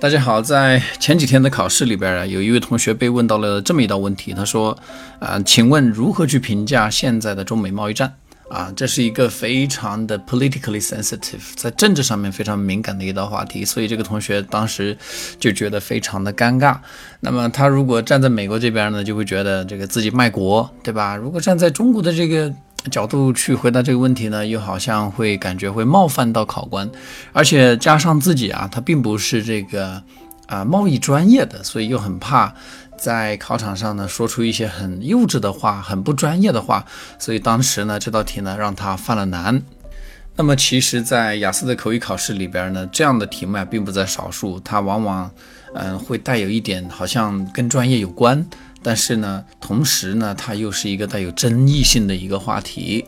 大家好，在前几天的考试里边啊，有一位同学被问到了这么一道问题，他说：“啊，请问如何去评价现在的中美贸易战？啊，这是一个非常的 politically sensitive，在政治上面非常敏感的一道话题，所以这个同学当时就觉得非常的尴尬。那么他如果站在美国这边呢，就会觉得这个自己卖国，对吧？如果站在中国的这个。”角度去回答这个问题呢，又好像会感觉会冒犯到考官，而且加上自己啊，他并不是这个啊贸易专业的，所以又很怕在考场上呢说出一些很幼稚的话、很不专业的话，所以当时呢这道题呢让他犯了难。那么其实，在雅思的口语考试里边呢，这样的题目啊并不在少数，它往往嗯会带有一点好像跟专业有关。但是呢，同时呢，它又是一个带有争议性的一个话题。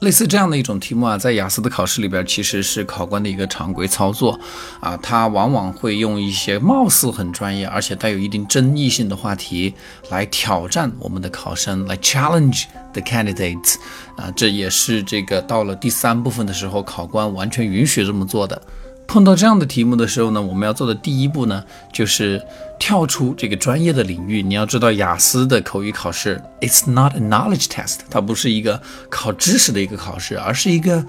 类似这样的一种题目啊，在雅思的考试里边，其实是考官的一个常规操作啊。他往往会用一些貌似很专业，而且带有一定争议性的话题来挑战我们的考生，来 challenge the candidates 啊。这也是这个到了第三部分的时候，考官完全允许这么做的。碰到这样的题目的时候呢，我们要做的第一步呢，就是跳出这个专业的领域。你要知道，雅思的口语考试，it's not a knowledge test，它不是一个考知识的一个考试，而是一个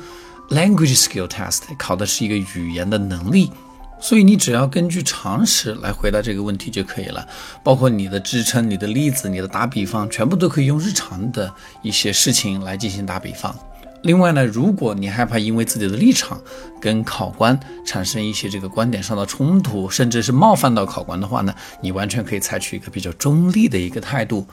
language skill test，考的是一个语言的能力。所以你只要根据常识来回答这个问题就可以了，包括你的支撑、你的例子、你的打比方，全部都可以用日常的一些事情来进行打比方。另外呢，如果你害怕因为自己的立场跟考官产生一些这个观点上的冲突，甚至是冒犯到考官的话呢，你完全可以采取一个比较中立的一个态度。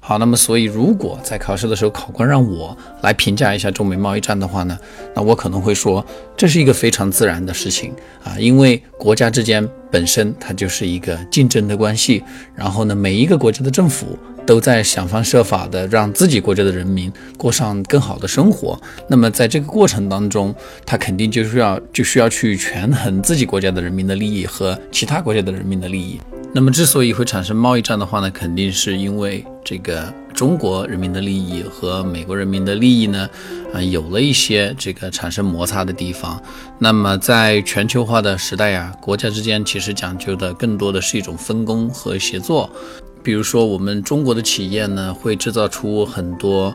好，那么所以如果在考试的时候考官让我来评价一下中美贸易战的话呢，那我可能会说这是一个非常自然的事情啊，因为国家之间本身它就是一个竞争的关系，然后呢，每一个国家的政府。都在想方设法的让自己国家的人民过上更好的生活。那么在这个过程当中，他肯定就是要就需要去权衡自己国家的人民的利益和其他国家的人民的利益。那么之所以会产生贸易战的话呢，肯定是因为这个中国人民的利益和美国人民的利益呢，啊有了一些这个产生摩擦的地方。那么在全球化的时代呀，国家之间其实讲究的更多的是一种分工和协作。比如说，我们中国的企业呢，会制造出很多，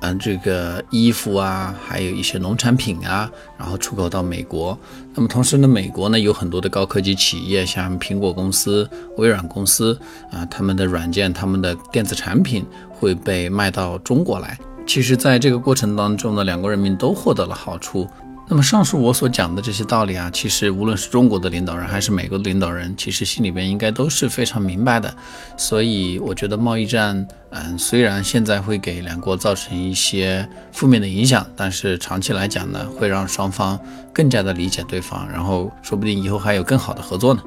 嗯，这个衣服啊，还有一些农产品啊，然后出口到美国。那么同时呢，美国呢有很多的高科技企业，像苹果公司、微软公司啊，他们的软件、他们的电子产品会被卖到中国来。其实，在这个过程当中呢，两国人民都获得了好处。那么上述我所讲的这些道理啊，其实无论是中国的领导人还是美国的领导人，其实心里边应该都是非常明白的。所以我觉得贸易战，嗯，虽然现在会给两国造成一些负面的影响，但是长期来讲呢，会让双方更加的理解对方，然后说不定以后还有更好的合作呢。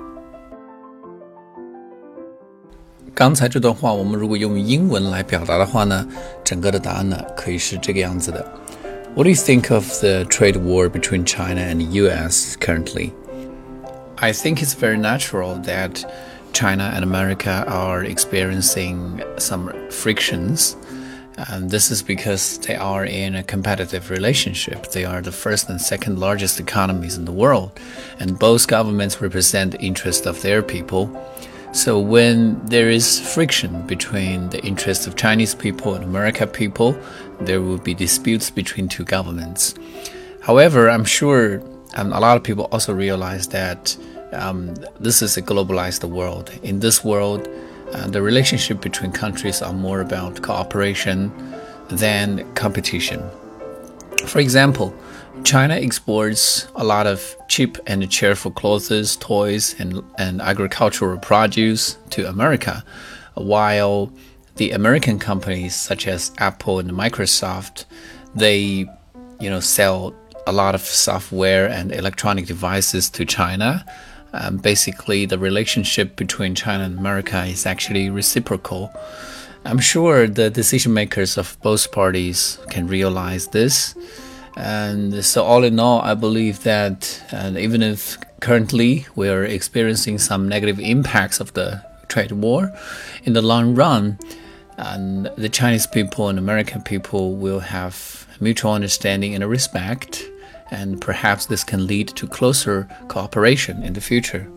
刚才这段话，我们如果用英文来表达的话呢，整个的答案呢，可以是这个样子的。What do you think of the trade war between China and the US currently? I think it's very natural that China and America are experiencing some frictions. And this is because they are in a competitive relationship. They are the first and second largest economies in the world, and both governments represent the interests of their people. So when there is friction between the interests of Chinese people and American people, there will be disputes between two governments. However, I'm sure um, a lot of people also realize that um, this is a globalized world. In this world, uh, the relationship between countries are more about cooperation than competition. For example, China exports a lot of cheap and cheerful clothes, toys, and, and agricultural produce to America, while the American companies such as Apple and Microsoft, they, you know, sell a lot of software and electronic devices to China. Um, basically, the relationship between China and America is actually reciprocal. I'm sure the decision makers of both parties can realize this. And so, all in all, I believe that even if currently we are experiencing some negative impacts of the trade war, in the long run, and the Chinese people and American people will have mutual understanding and respect, and perhaps this can lead to closer cooperation in the future.